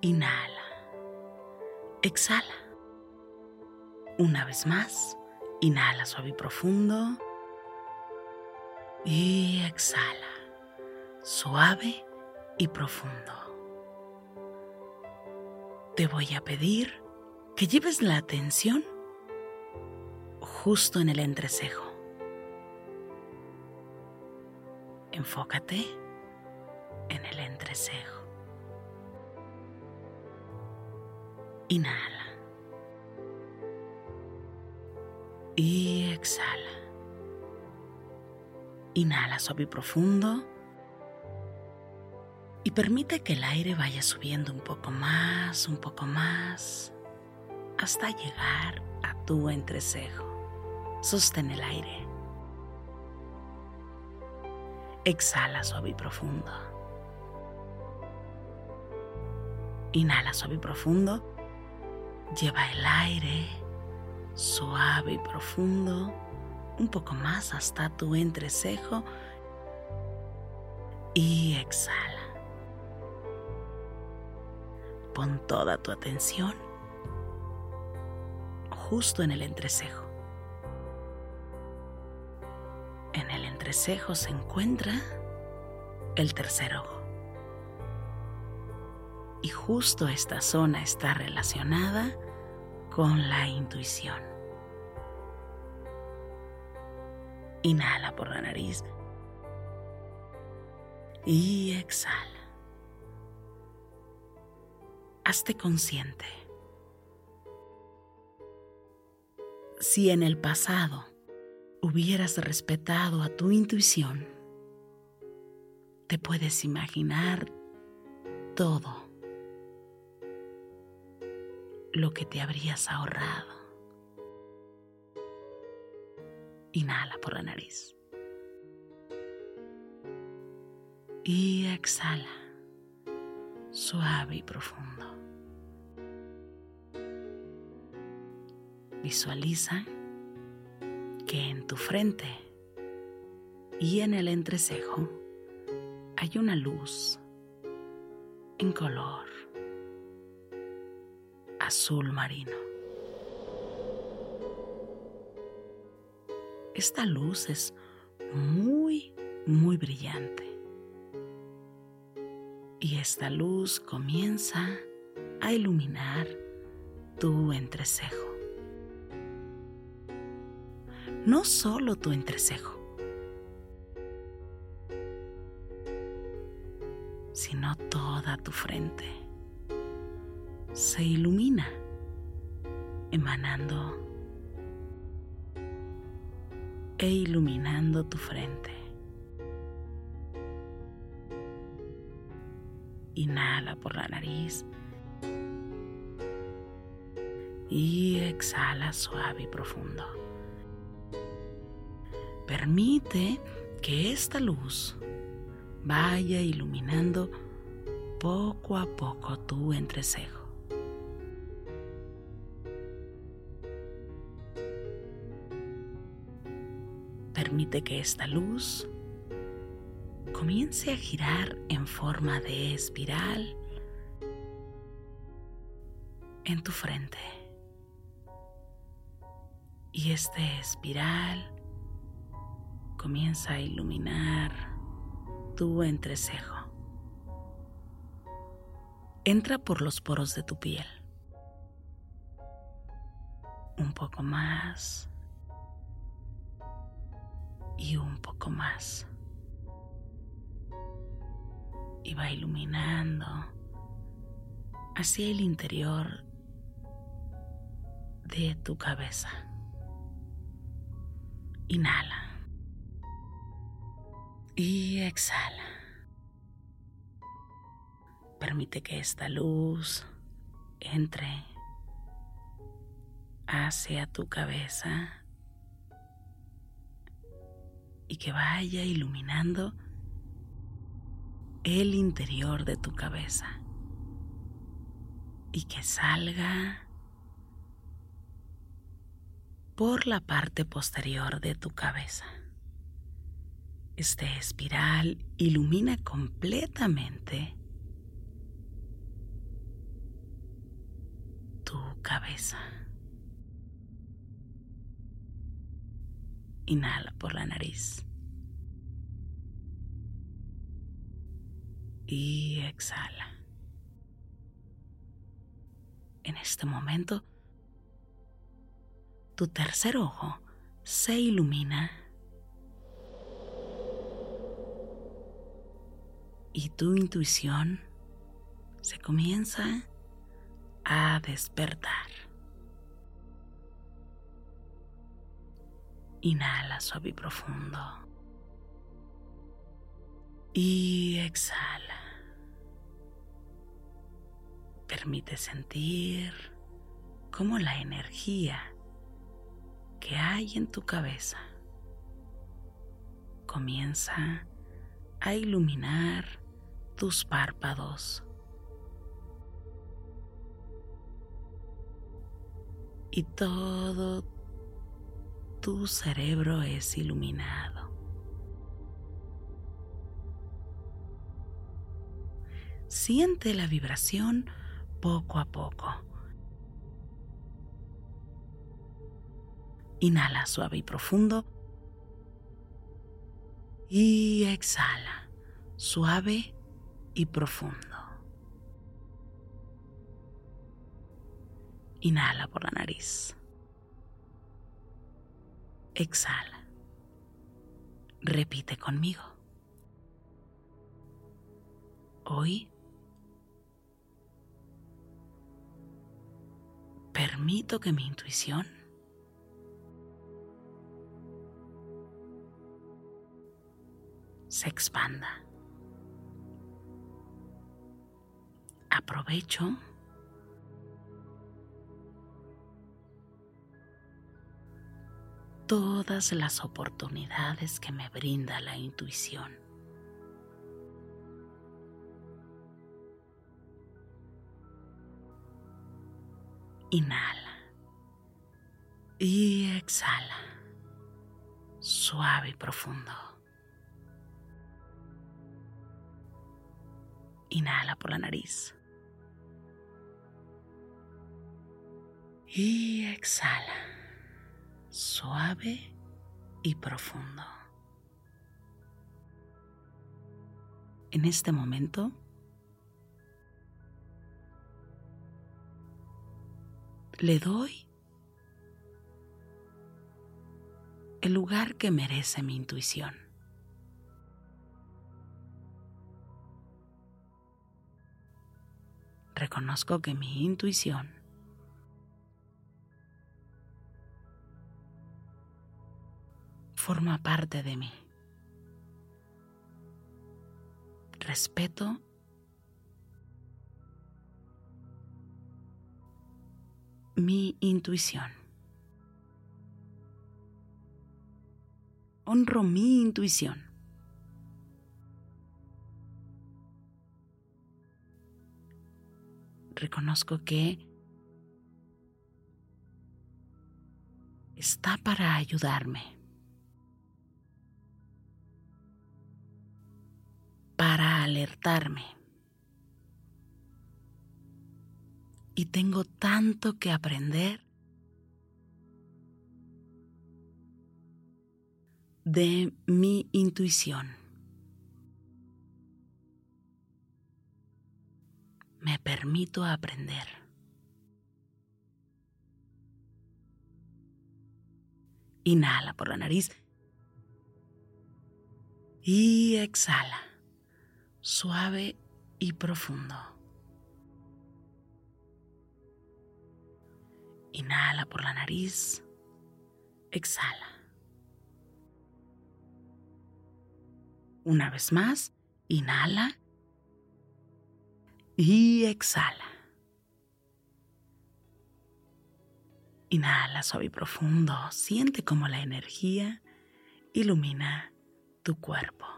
Inhala. Exhala. Una vez más, inhala suave y profundo. Y exhala, suave y profundo. Te voy a pedir que lleves la atención justo en el entrecejo. Enfócate en el entrecejo. Inhala. Y exhala. Inhala suave y profundo. Y permite que el aire vaya subiendo un poco más, un poco más, hasta llegar a tu entrecejo. Sostén el aire. Exhala suave y profundo. Inhala suave y profundo. Lleva el aire suave y profundo un poco más hasta tu entrecejo y exhala. Pon toda tu atención justo en el entrecejo. En el entrecejo se encuentra el tercer ojo. Y justo esta zona está relacionada con la intuición. Inhala por la nariz y exhala. Hazte consciente. Si en el pasado hubieras respetado a tu intuición, te puedes imaginar todo lo que te habrías ahorrado. Inhala por la nariz. Y exhala, suave y profundo. Visualiza que en tu frente y en el entrecejo hay una luz en color azul marino. Esta luz es muy, muy brillante. Y esta luz comienza a iluminar tu entrecejo. No solo tu entrecejo, sino toda tu frente. Se ilumina, emanando e iluminando tu frente. Inhala por la nariz y exhala suave y profundo. Permite que esta luz vaya iluminando poco a poco tu entrecejo. Permite que esta luz comience a girar en forma de espiral en tu frente. Y este espiral comienza a iluminar tu entrecejo. Entra por los poros de tu piel. Un poco más. Y un poco más. Y va iluminando hacia el interior de tu cabeza. Inhala. Y exhala. Permite que esta luz entre hacia tu cabeza y que vaya iluminando el interior de tu cabeza y que salga por la parte posterior de tu cabeza. Este espiral ilumina completamente tu cabeza. Inhala por la nariz. Y exhala. En este momento, tu tercer ojo se ilumina y tu intuición se comienza a despertar. Inhala suave y profundo. Y exhala. Permite sentir cómo la energía que hay en tu cabeza comienza a iluminar tus párpados. Y todo tu cerebro es iluminado. Siente la vibración poco a poco. Inhala suave y profundo. Y exhala suave y profundo. Inhala por la nariz. Exhala. Repite conmigo. Hoy permito que mi intuición se expanda. Aprovecho todas las oportunidades que me brinda la intuición. Inhala y exhala, suave y profundo. Inhala por la nariz. Y exhala, suave y profundo. En este momento, le doy el lugar que merece mi intuición. Reconozco que mi intuición forma parte de mí. Respeto mi intuición. Honro mi intuición. Reconozco que está para ayudarme, alertarme. Y tengo tanto que aprender de mi intuición. Me permito aprender. Inhala por la nariz y exhala, suave y profundo. Inhala por la nariz, exhala. Una vez más, inhala y exhala. Inhala suave y profundo. Siente como la energía ilumina tu cuerpo.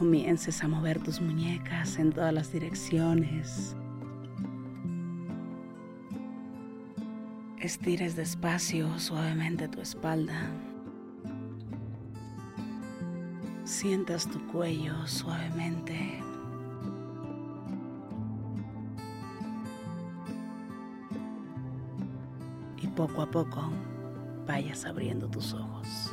Comiences a mover tus muñecas en todas las direcciones. Estires despacio, suavemente tu espalda. Sientas tu cuello suavemente. poco a poco vayas abriendo tus ojos.